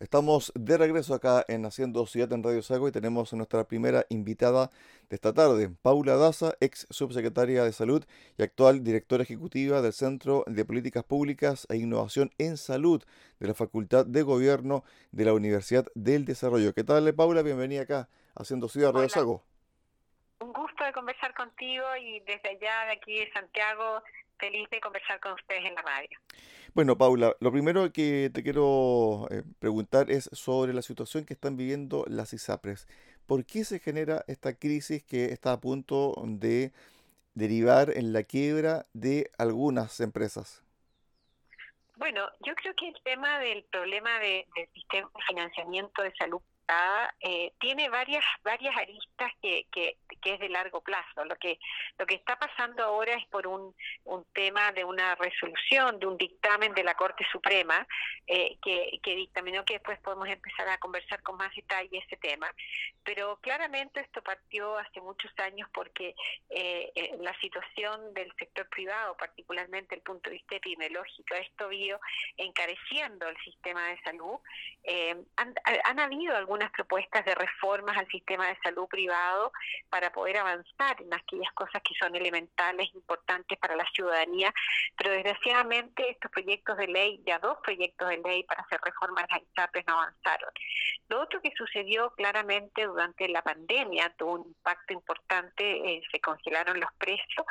Estamos de regreso acá en Haciendo Ciudad en Radio Sago y tenemos a nuestra primera invitada de esta tarde, Paula Daza, ex subsecretaria de Salud y actual directora ejecutiva del Centro de Políticas Públicas e Innovación en Salud de la Facultad de Gobierno de la Universidad del Desarrollo. ¿Qué tal, Paula? Bienvenida acá, Haciendo Ciudad Radio Sago. Un gusto de conversar contigo y desde allá de aquí de Santiago feliz de conversar con ustedes en la radio. Bueno, Paula, lo primero que te quiero eh, preguntar es sobre la situación que están viviendo las ISAPRES. ¿Por qué se genera esta crisis que está a punto de derivar en la quiebra de algunas empresas? Bueno, yo creo que el tema del problema del sistema de financiamiento de salud eh, tiene varias varias aristas que, que, es de largo plazo. Lo que lo que está pasando ahora es por un, un tema de una resolución, de un dictamen de la Corte Suprema eh, que, dictaminó que después podemos empezar a conversar con más detalle ese tema. Pero claramente esto partió hace muchos años porque eh, la situación del sector privado, particularmente el punto de vista epidemiológico, esto vio encareciendo el sistema de salud. han, han habido algunas unas propuestas de reformas al sistema de salud privado para poder avanzar en aquellas cosas que son elementales, importantes para la ciudadanía, pero desgraciadamente estos proyectos de ley, ya dos proyectos de ley para hacer reformas a las ISAPRES no avanzaron. Lo otro que sucedió claramente durante la pandemia tuvo un impacto importante, eh, se congelaron los precios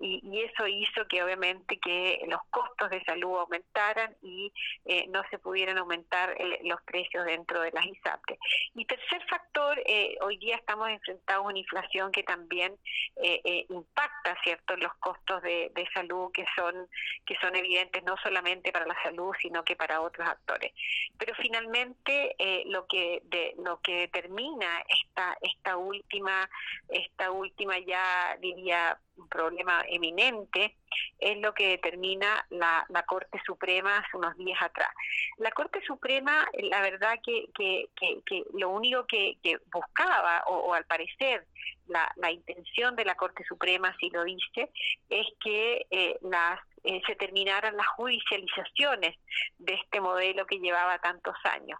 y, eso hizo que obviamente que los costos de salud aumentaran y eh, no se pudieran aumentar eh, los precios dentro de las ISAPRES. Y tercer factor, eh, hoy día estamos enfrentados a una inflación que también eh, eh, impacta, ¿cierto?, los costos de, salud que son que son evidentes no solamente para la salud, sino que para otros actores. Pero finalmente lo que de, lo que determina esta esta última esta última ya diría un problema eminente, es lo que determina la, Corte Suprema hace unos días atrás. La Corte Suprema, la verdad que, que, que, lo único que, buscaba, o, al parecer la, la, intención de la Corte Suprema, si lo dice, es que eh, las eh, se terminaran las judicializaciones de este modelo que llevaba tantos años.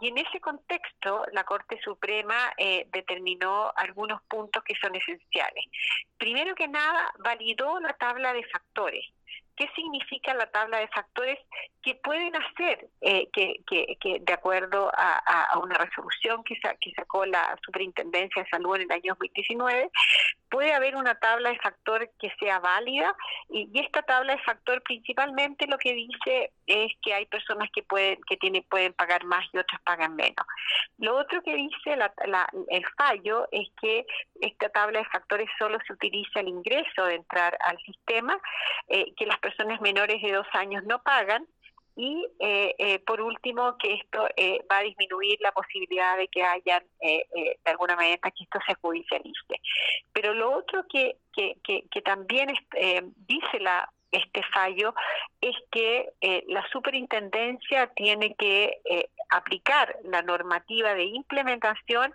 Y en ese contexto, la Corte Suprema eh, determinó algunos puntos que son esenciales. Primero que nada, validó la tabla de factores. ¿Qué significa la tabla de factores que pueden hacer eh, que, que, de acuerdo a, una resolución que, que sacó la Superintendencia de Salud en el año 2019, puede haber una tabla de factor que sea válida y, esta tabla de factor principalmente lo que dice es que hay personas que pueden que tienen pueden pagar más y otras pagan menos. Lo otro que dice el fallo es que esta tabla de factores solo se utiliza al ingreso de entrar al sistema, eh, que las personas menores de dos años no pagan y eh, eh, por último que esto eh, va a disminuir la posibilidad de que hayan de alguna manera que esto se judicialice. Pero lo otro que que, que, también dice la este fallo es que la superintendencia tiene que aplicar la normativa de implementación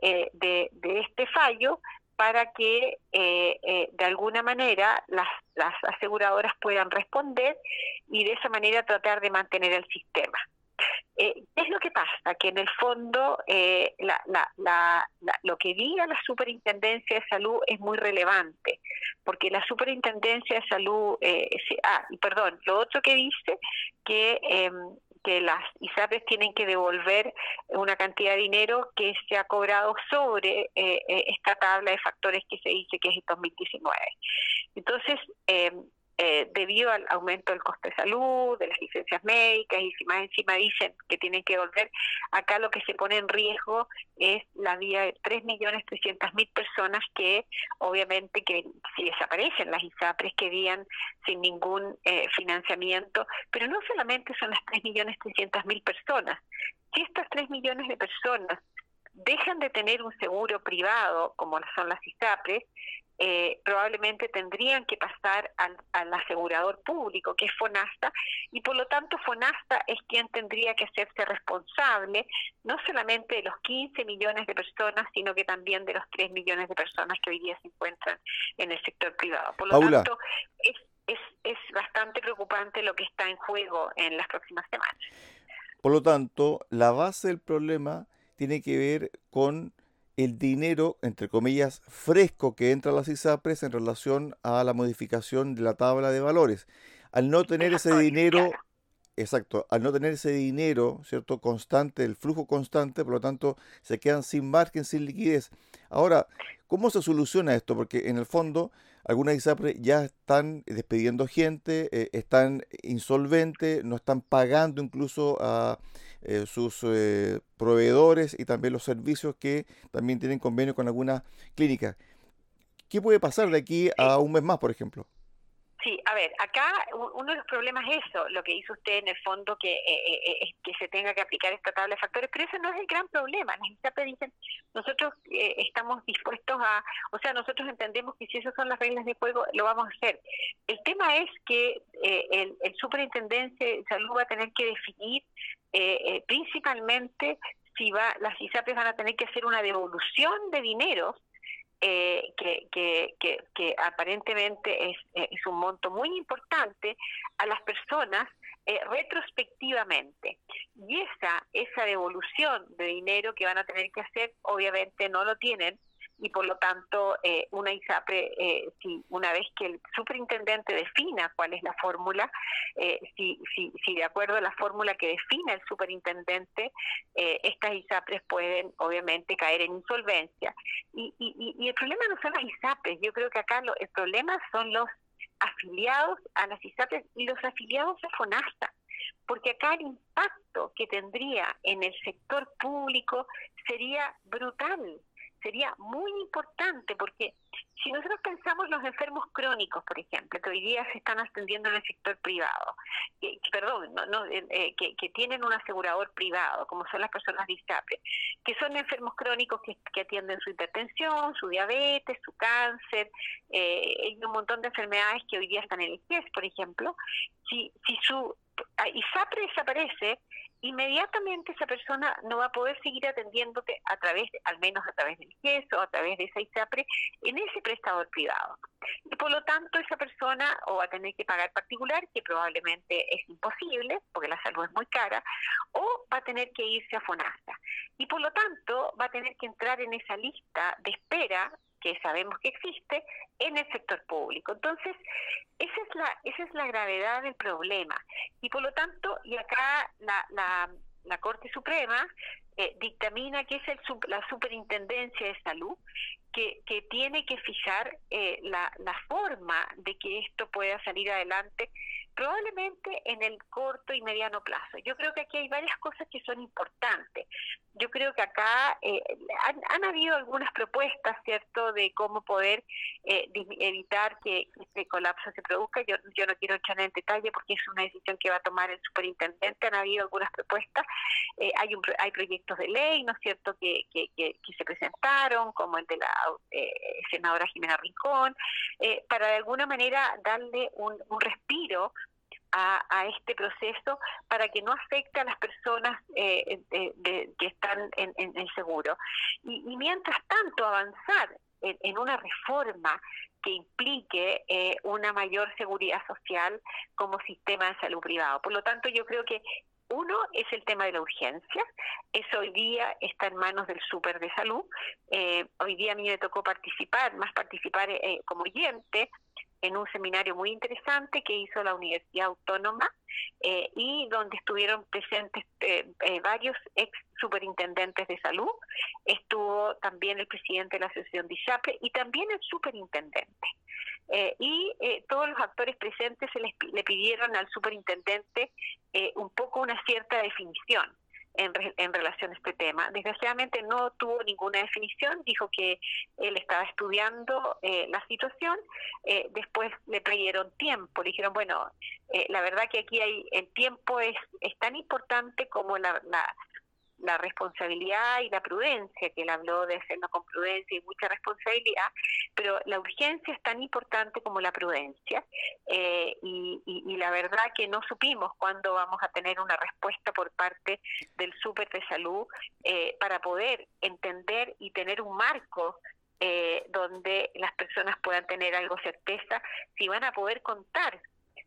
de, de este fallo para que eh, eh, de alguna manera las, las aseguradoras puedan responder y de esa manera tratar de mantener el sistema. Eh, ¿Qué es lo que pasa? Que en el fondo la, la, la, lo que diga la Superintendencia de Salud es muy relevante, porque la Superintendencia de Salud, ah, perdón, lo otro que dice que em, que las ISAPRES tienen que devolver una cantidad de dinero que se ha cobrado sobre eh, eh, esta tabla de factores que se dice que es el 2019. Entonces, eh, eh, debido al aumento del coste de salud, de las licencias médicas, y si más encima dicen que tienen que volver, acá lo que se pone en riesgo es la vida de 3.300.000 personas que obviamente que si desaparecen las ISAPRES quedarían sin ningún eh, financiamiento, pero no solamente son las 3.300.000 personas, si estas 3 millones de personas dejan de tener un seguro privado, como son las ISAPRES, eh, probablemente tendrían que pasar al, asegurador público, que es FONASTA, y por lo tanto FONASTA es quien tendría que hacerse responsable no solamente de los 15 millones de personas, sino que también de los 3 millones de personas que hoy día se encuentran en el sector privado. Por lo tanto, es, es, es bastante preocupante lo que está en juego en las próximas semanas. Por lo tanto, la base del problema tiene que ver con el dinero, entre comillas, fresco que entra a las ISAPRES en relación a la modificación de la tabla de valores. Al no tener ese dinero, exacto, al no tener ese dinero, ¿cierto? Constante, el flujo constante, por lo tanto, se quedan sin margen, sin liquidez. Ahora, ¿cómo se soluciona esto? Porque en el fondo, algunas ISAPRES ya están despidiendo gente, eh, están insolventes, no están pagando incluso a eh, sus eh, proveedores y también los servicios que también tienen convenio con alguna clínica. ¿Qué puede pasar de aquí a un mes más, por ejemplo? Sí, a ver, acá uno de los problemas es eso, lo que hizo usted en el fondo, que eh, eh, es que se tenga que aplicar esta tabla de factores, pero ese no es el gran problema. Las ISAPRE dicen, nosotros eh, estamos dispuestos a, o sea, nosotros entendemos que si esas son las reglas de juego, lo vamos a hacer. El tema es que el, el superintendencia de salud va a tener que definir principalmente si va, las ISAPRES van a tener que hacer una devolución de dinero eh, que, que, que, aparentemente es, es, un monto muy importante a las personas eh, retrospectivamente. Y esa, esa devolución de dinero que van a tener que hacer, obviamente no lo tienen y por lo tanto eh, una ISAPRE, eh, si una vez que el superintendente defina cuál es la fórmula, eh, si, si, si de acuerdo a la fórmula que defina el superintendente, eh, estas ISAPRES pueden obviamente caer en insolvencia. Y, y, y el problema no son las ISAPRES, yo creo que acá lo, el problema son los afiliados a las ISAPRES y los afiliados a FONASTA porque acá el impacto que tendría en el sector público sería brutal sería muy importante porque si nosotros pensamos los enfermos crónicos, por ejemplo, que hoy día se están atendiendo en el sector privado, que, perdón, no, eh, eh, que, tienen un asegurador privado, como son las personas de ISAPRE, que son enfermos crónicos que, atienden su hipertensión, su diabetes, su cáncer, eh, hay un montón de enfermedades que hoy día están en el IGES, por ejemplo, si, si su ISAPRE desaparece, inmediatamente esa persona no va a poder seguir atendiéndote a través, al menos a través del GES o a través de esa ISAPRE, en ese prestador privado. Y por lo tanto, esa persona o va a tener que pagar particular, que probablemente es imposible, porque la salud es muy cara, o va a tener que irse a FONASA. Y por lo tanto, va a tener que entrar en esa lista de espera que sabemos que existe en el sector público. Entonces, esa es la esa es la gravedad del problema y por lo tanto, y acá la, la, la Corte Suprema eh, dictamina que es el, la Superintendencia de Salud que, que tiene que fijar eh, la, la forma de que esto pueda salir adelante probablemente en el corto y mediano plazo. Yo creo que aquí hay varias cosas que son importantes. Yo creo que acá eh, han, habido algunas propuestas, ¿cierto?, de cómo poder eh, evitar que este colapso se produzca. Yo, no quiero entrar en detalle porque es una decisión que va a tomar el superintendente. Han habido algunas propuestas. Eh, hay, un, hay proyectos de ley, ¿no es cierto?, que, que, que, se presentaron, como el de la senadora Jimena Rincón, para de alguna manera darle un, un respiro a, este proceso para que no afecte a las personas eh, que están en, el seguro. Y, mientras tanto avanzar en, una reforma que implique eh, una mayor seguridad social como sistema de salud privado. Por lo tanto, yo creo que uno es el tema de la urgencia, eso hoy día está en manos del súper de salud. Eh, hoy día a mí me tocó participar, más participar como oyente en un seminario muy interesante que hizo la Universidad Autónoma eh, y donde estuvieron presentes eh, eh, varios ex superintendentes de salud, estuvo también el presidente de la Asociación de y también el superintendente. y todos los actores presentes se les, le pidieron al superintendente un poco una cierta definición en, en relación a este tema. Desgraciadamente no tuvo ninguna definición, dijo que él estaba estudiando eh, la situación, eh, después le pidieron tiempo, le dijeron, bueno, eh, la verdad que aquí hay el tiempo es, es tan importante como la, la, la responsabilidad y la prudencia, que él habló de hacerlo con prudencia y mucha responsabilidad, pero la urgencia es tan importante como la prudencia eh, y, la verdad que no supimos cuándo vamos a tener una respuesta por parte del súper de salud eh, para poder entender y tener un marco eh, donde las personas puedan tener algo certeza si van a poder contar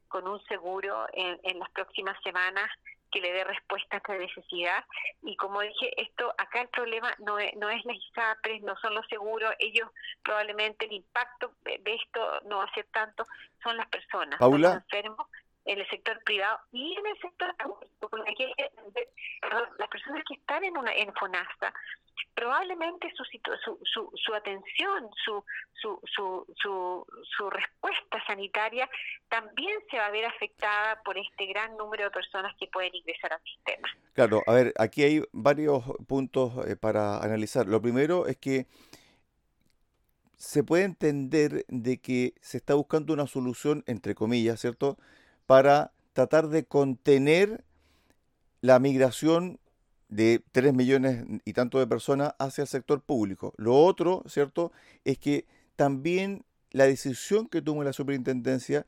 con un seguro en, en las próximas semanas que le dé respuesta a esta necesidad. Y como dije, esto acá el problema no es, no es las ISAPRES, no son los seguros, ellos probablemente el impacto de esto no va a ser tanto, son las personas, Paula. los enfermos en el sector privado y en el sector público, porque las personas que están en una en FONASA probablemente su, su, su, su atención, su, su, su, su, su respuesta sanitaria también se va a ver afectada por este gran número de personas que pueden ingresar al sistema. Claro, a ver, aquí hay varios puntos eh, para analizar. Lo primero es que se puede entender de que se está buscando una solución, entre comillas, ¿cierto?, para tratar de contener la migración de 3 millones y tanto de personas hacia el sector público. Lo otro, ¿cierto?, es que también la decisión que toma la superintendencia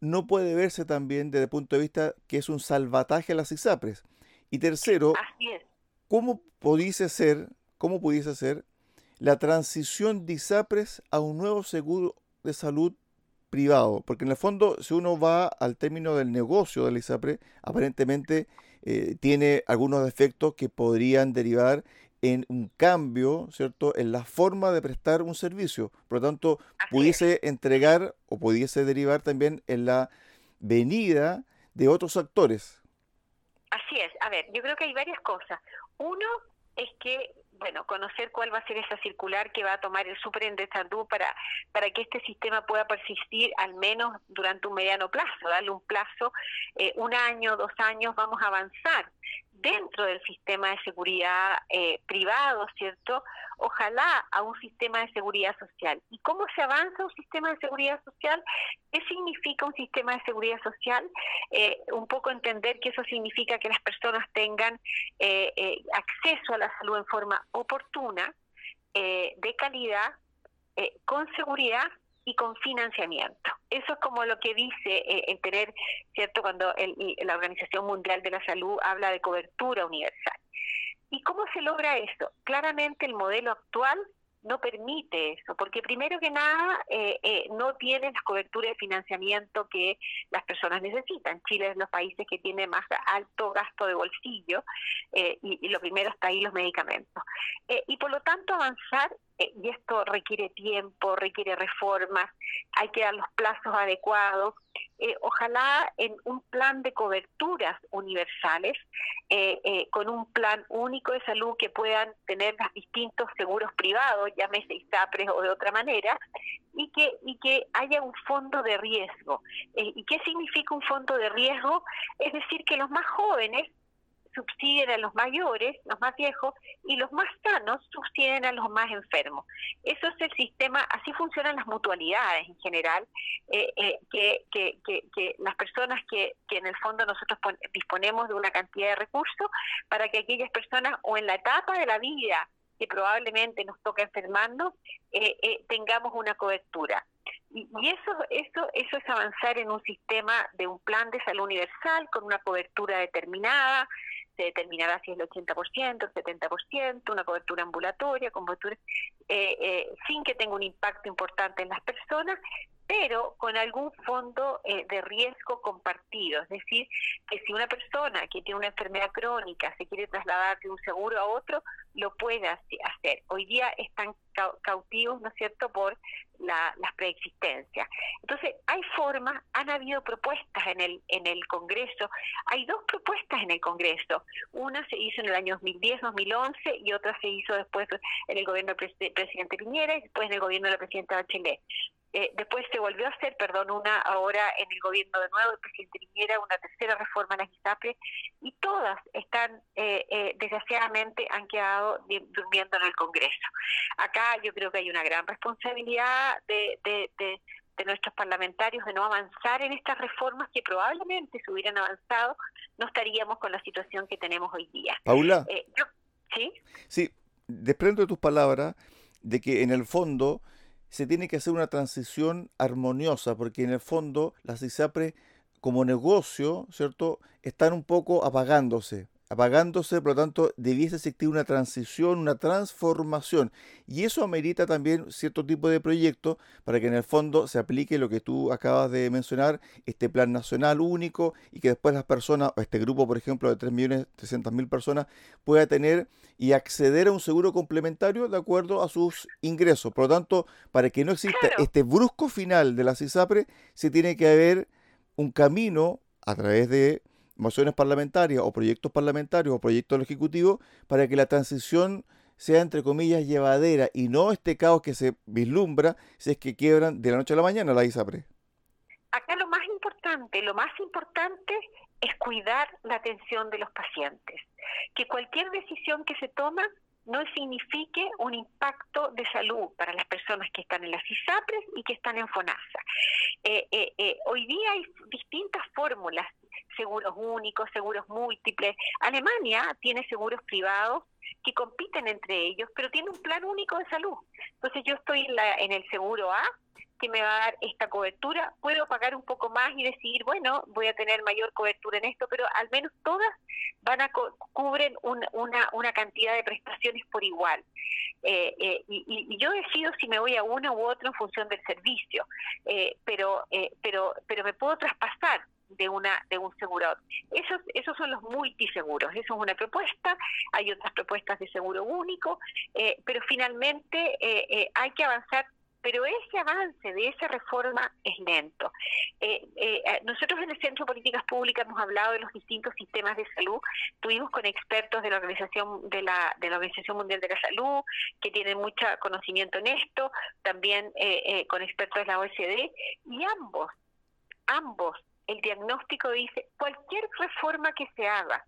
no puede verse también desde el punto de vista que es un salvataje a las ISAPRES. Y tercero, ¿cómo pudiese ser, cómo pudiese ser la transición de ISAPRES a un nuevo seguro de salud privado? Porque en el fondo, si uno va al término del negocio de la ISAPRE, aparentemente eh, tiene algunos defectos que podrían derivar en un cambio, ¿cierto?, en la forma de prestar un servicio. Por lo tanto, pudiese entregar o pudiese derivar también en la venida de otros actores. Así es. A ver, yo creo que hay varias cosas. Uno es que bueno, conocer cuál va a ser esa circular que va a tomar el Superintendente para, para que este sistema pueda persistir al menos durante un mediano plazo, darle un plazo, eh, un año, dos años, vamos a avanzar dentro del sistema de seguridad eh, privado, ¿cierto? Ojalá a un sistema de seguridad social. ¿Y cómo se avanza un sistema de seguridad social? ¿Qué significa un sistema de seguridad social? Eh, un poco entender que eso significa que las personas tengan eh, acceso a la salud en forma oportuna, de calidad, con seguridad y con financiamiento. Eso es como lo que dice eh, el tener, ¿cierto? Cuando la Organización Mundial de la Salud habla de cobertura universal. ¿Y cómo se logra eso? Claramente el modelo actual no permite eso, porque primero que nada eh, eh, no tiene las coberturas de financiamiento que las personas necesitan. Chile es de los países que tiene más alto gasto de bolsillo y, y, lo primero está ahí los medicamentos. y por lo tanto avanzar eh, y esto requiere tiempo, requiere reformas, hay que dar los plazos adecuados. Eh, ojalá en un plan de coberturas universales, eh, con un plan único de salud que puedan tener los distintos seguros privados, llámese ISAPRES o de otra manera, y que, y que haya un fondo de riesgo. ¿Y qué significa un fondo de riesgo? Es decir, que los más jóvenes subsiden a los mayores, los más viejos, y los más sanos subsiden a los más enfermos. Eso es el sistema, así funcionan las mutualidades en general, eh, eh, que, que, que, las personas que, que en el fondo nosotros disponemos de una cantidad de recursos para que aquellas personas o en la etapa de la vida que probablemente nos toca enfermarnos, eh, tengamos una cobertura. Y, y, eso, eso, eso es avanzar en un sistema de un plan de salud universal con una cobertura determinada, se determinará si es el 80%, el 70%, una cobertura ambulatoria, cobertura, eh, eh, sin que tenga un impacto importante en las personas, pero con algún fondo eh, de riesgo compartido. Es decir, que si una persona que tiene una enfermedad crónica se quiere trasladar de un seguro a otro, lo puede hacer. Hoy día están cautivos, ¿no es cierto?, por la, las preexistencias. Entonces, hay formas, han habido propuestas en el, en el Congreso, hay dos propuestas en el Congreso. Una se hizo en el año 2010-2011 y otra se hizo después en el gobierno del presidente Piñera y después en el gobierno de la presidenta Bachelet. Eh, después se volvió a hacer, perdón, una ahora en el gobierno de nuevo, el presidente Piñera, una tercera reforma en las ISAPRE, y todas están, eh, eh, desgraciadamente, han quedado durmiendo en el Congreso. Acá yo creo que hay una gran responsabilidad de, de, de, nuestros parlamentarios de no avanzar en estas reformas que probablemente si hubieran avanzado no estaríamos con la situación que tenemos hoy día. Paula. ¿Sí? Sí, desprendo de tus palabras de que en el fondo se tiene que hacer una transición armoniosa, porque en el fondo las ISAPRE como negocio, ¿cierto?, están un poco apagándose. Apagándose, por lo tanto, debiese existir una transición, una transformación. Y eso amerita también cierto tipo de proyecto para que en el fondo se aplique lo que tú acabas de mencionar, este plan nacional único, y que después las personas, o este grupo, por ejemplo, de 3.300.000 personas, pueda tener y acceder a un seguro complementario de acuerdo a sus ingresos. Por lo tanto, para que no exista este brusco final de la CISAPRE, se tiene que haber un camino a través de mociones parlamentarias o proyectos parlamentarios o proyectos del Ejecutivo para que la transición sea, entre comillas, llevadera y no este caos que se vislumbra si es que quiebran de la noche a la mañana la ISAPRE. Acá lo más importante, lo más importante es cuidar la atención de los pacientes. Que cualquier decisión que se toma no signifique un impacto de salud para las personas que están en las ISAPRES y que están en FONASA. Eh, eh, eh, hoy día hay distintas fórmulas, seguros únicos, seguros múltiples. Alemania tiene seguros privados que compiten entre ellos, pero tiene un plan único de salud. Entonces yo estoy en, la, en el seguro A, que me va a dar esta cobertura, puedo pagar un poco más y decir, bueno, voy a tener mayor cobertura en esto, pero al menos todas van a cubren una, una, cantidad de prestaciones por igual. Eh, eh, y, yo decido si me voy a una u otra en función del servicio, eh, pero, pero, pero me puedo traspasar de una de un seguro. Esos esos son los multiseguros. Eso es una propuesta. Hay otras propuestas de seguro único, pero finalmente hay que avanzar pero ese avance de esa reforma es lento. Eh, eh, eh, nosotros en el Centro de Políticas Públicas hemos hablado de los distintos sistemas de salud, tuvimos con expertos de la Organización de la, de la Organización Mundial de la Salud, que tienen mucho conocimiento en esto, también con expertos de la OECD, y ambos, ambos, el diagnóstico dice, cualquier reforma que se haga,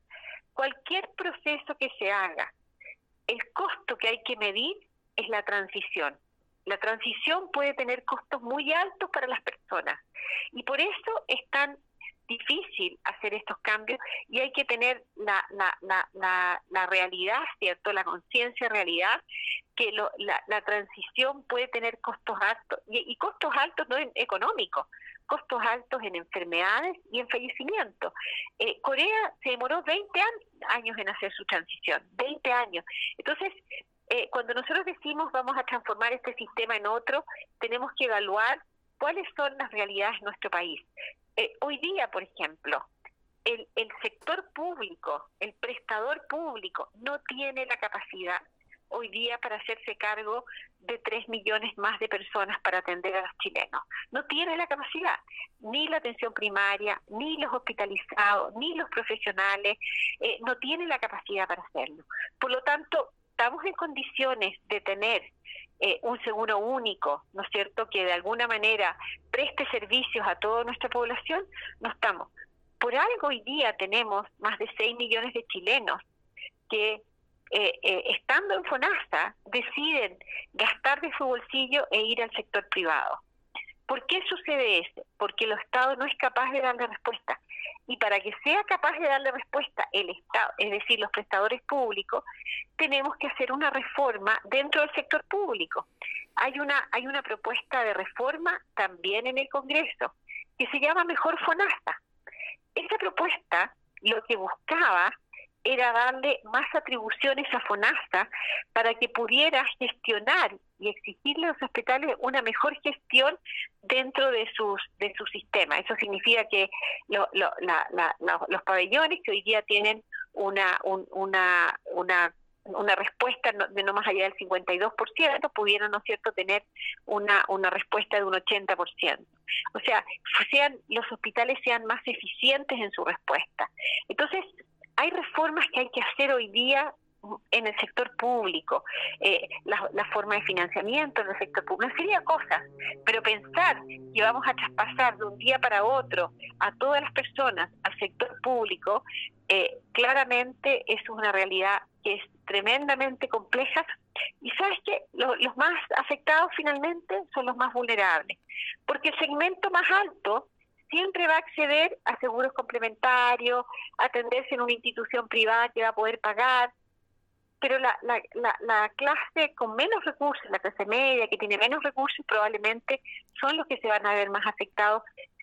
cualquier proceso que se haga, el costo que hay que medir es la transición la transición puede tener costos muy altos para las personas y por eso es tan difícil hacer estos cambios y hay que tener la, la, la, la, realidad, ¿cierto? La conciencia realidad que la, transición puede tener costos altos y, costos altos no económicos, costos altos en enfermedades y en fallecimiento. Eh, Corea se demoró 20 años en hacer su transición, 20 años. Entonces, eh, cuando nosotros decimos vamos a transformar este sistema en otro, tenemos que evaluar cuáles son las realidades de nuestro país. Eh, hoy día, por ejemplo, el, el sector público, el prestador público, no tiene la capacidad hoy día para hacerse cargo de tres millones más de personas para atender a los chilenos. No tiene la capacidad, ni la atención primaria, ni los hospitalizados, ni los profesionales, eh, no tiene la capacidad para hacerlo. Por lo tanto, estamos en condiciones de tener eh, un seguro único, ¿no es cierto?, que de alguna manera preste servicios a toda nuestra población, no estamos. Por algo hoy día tenemos más de 6 millones de chilenos que, eh, eh, estando en FONASA, deciden gastar de su bolsillo e ir al sector privado. ¿Por qué sucede eso? Porque el Estado no es capaz de darle respuesta. Y para que sea capaz de darle respuesta el Estado, es decir, los prestadores públicos, tenemos que hacer una reforma dentro del sector público. Hay una, hay una propuesta de reforma también en el Congreso que se llama Mejor FONASA. Esa propuesta lo que buscaba era darle más atribuciones a FONASA para que pudiera gestionar y exigirle a los hospitales una mejor gestión dentro de sus de su sistema. Eso significa que los pabellones que hoy día tienen una una una una respuesta de no más allá del 52%, pudieran, ¿no cierto?, tener una, una respuesta de un 80%. O sea, sean los hospitales sean más eficientes en su respuesta. Entonces, hay reformas que hay que hacer hoy día en el sector público, eh, la, forma de financiamiento en el sector público, de cosas, pero pensar que vamos a traspasar de un día para otro a todas las personas al sector público, eh, claramente es una realidad que es tremendamente compleja y sabes que los más afectados finalmente son los más vulnerables, porque el segmento más alto siempre va a acceder a seguros complementarios, atenderse en una institución privada que va a poder pagar, pero la, la, la, clase con menos recursos, la clase media, que tiene menos recursos, probablemente son los que se van a ver más afectados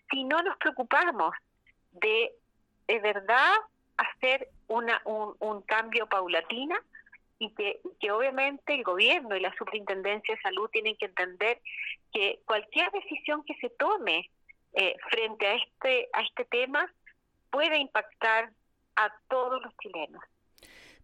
si no nos preocupamos de, de verdad, hacer una, un, un cambio paulatino y que, que obviamente el gobierno y la superintendencia de salud tienen que entender que cualquier decisión que se tome eh, frente a este a este tema puede impactar a todos los chilenos.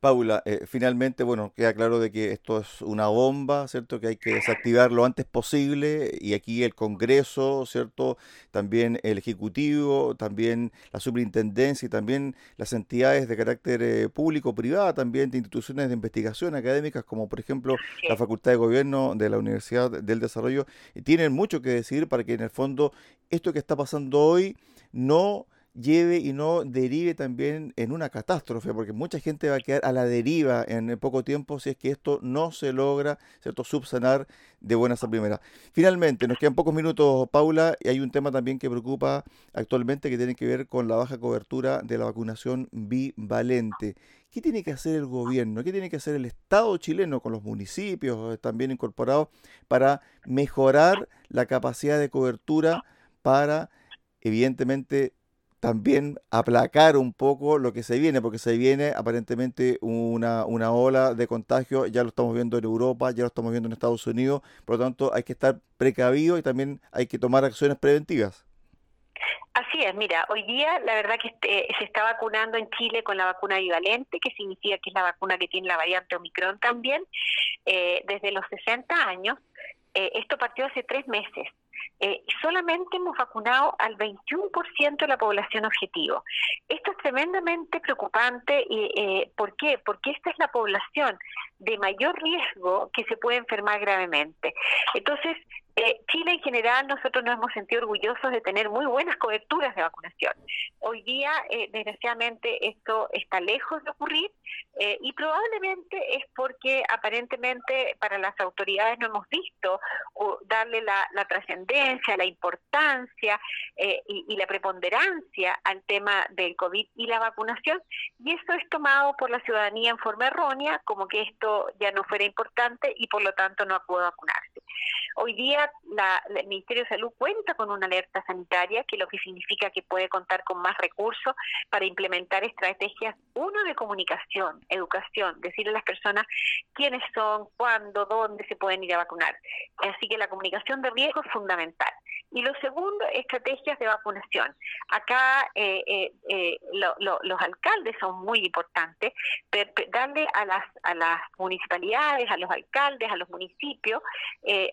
Paula, eh, finalmente, bueno, queda claro de que esto es una bomba, ¿cierto? Que hay que desactivar lo antes posible y aquí el Congreso, ¿cierto? También el Ejecutivo, también la Superintendencia y también las entidades de carácter eh, público, privada, también de instituciones de investigación académicas, como por ejemplo la Facultad de Gobierno de la Universidad del Desarrollo, tienen mucho que decir para que en el fondo esto que está pasando hoy no lleve y no derive también en una catástrofe, porque mucha gente va a quedar a la deriva en poco tiempo si es que esto no se logra ¿cierto? subsanar de buenas a primeras. Finalmente, nos quedan pocos minutos, Paula, y hay un tema también que preocupa actualmente que tiene que ver con la baja cobertura de la vacunación bivalente. ¿Qué tiene que hacer el gobierno? ¿Qué tiene que hacer el Estado chileno con los municipios también incorporados para mejorar la capacidad de cobertura para, evidentemente, también aplacar un poco lo que se viene, porque se viene aparentemente una, una ola de contagio, ya lo estamos viendo en Europa, ya lo estamos viendo en Estados Unidos, por lo tanto hay que estar precavido y también hay que tomar acciones preventivas. Así es, mira, hoy día la verdad que este, se está vacunando en Chile con la vacuna bivalente, que significa que es la vacuna que tiene la variante Omicron también, eh, desde los 60 años. Eh, esto partió hace tres meses. Eh, solamente hemos vacunado al 21% de la población objetivo. Esto es tremendamente preocupante. Y, eh, ¿Por qué? Porque esta es la población de mayor riesgo que se puede enfermar gravemente. Entonces, eh, Chile en general, nosotros nos hemos sentido orgullosos de tener muy buenas coberturas de vacunación. Hoy día, eh, desgraciadamente, esto está lejos de ocurrir eh, y probablemente es porque aparentemente para las autoridades no hemos visto darle la, trascendencia, la importancia y, y, la preponderancia al tema del COVID y la vacunación. Y eso es tomado por la ciudadanía en forma errónea, como que esto ya no fuera importante y por lo tanto no acude a vacunarse. Hoy día el Ministerio de Salud cuenta con una alerta sanitaria, que lo que significa que puede contar con más recursos para implementar estrategias, uno de comunicación, educación, decirle a las personas quiénes son, cuándo, dónde se pueden ir a vacunar. Así que la comunicación de riesgo es fundamental. Y lo segundo, estrategias de vacunación. Acá eh, eh, eh, los alcaldes son muy importantes, darle a las, a las municipalidades, a los alcaldes, a los municipios,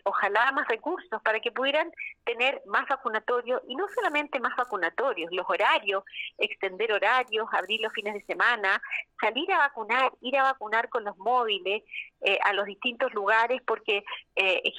ojalá más recursos para que pudieran tener más vacunatorios y no solamente más vacunatorios, los horarios, extender horarios, abrir los fines de semana, salir a vacunar, ir a vacunar con los móviles a los distintos lugares, porque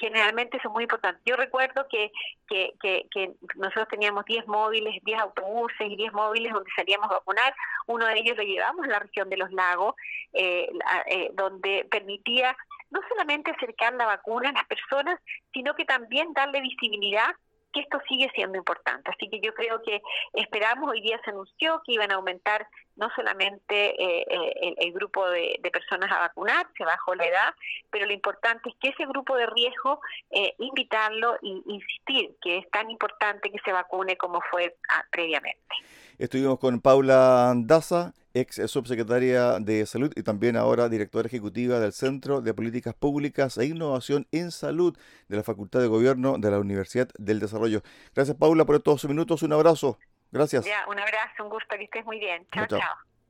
generalmente eso es muy importante. Yo recuerdo que, que que, nosotros teníamos 10 móviles, 10 autobuses y 10 móviles donde salíamos a vacunar. Uno de ellos lo llevamos a la región de los lagos, eh, eh, donde permitía no solamente acercar la vacuna a las personas, sino que también darle visibilidad que esto sigue siendo importante. Así que yo creo que esperamos, hoy día se anunció que iban a aumentar no solamente eh, eh, el, grupo de, personas a vacunar, se bajó la edad, pero lo importante es que ese grupo de riesgo, eh, invitarlo e insistir que es tan importante que se vacune como fue ah, previamente. Estuvimos con Paula Daza, ex subsecretaria de Salud y también ahora directora ejecutiva del Centro de Políticas Públicas e Innovación en Salud de la Facultad de Gobierno de la Universidad del Desarrollo. Gracias Paula por estos minutos, un abrazo. Gracias. Ya, un abrazo, un gusto, que estés muy bien. chao. chao.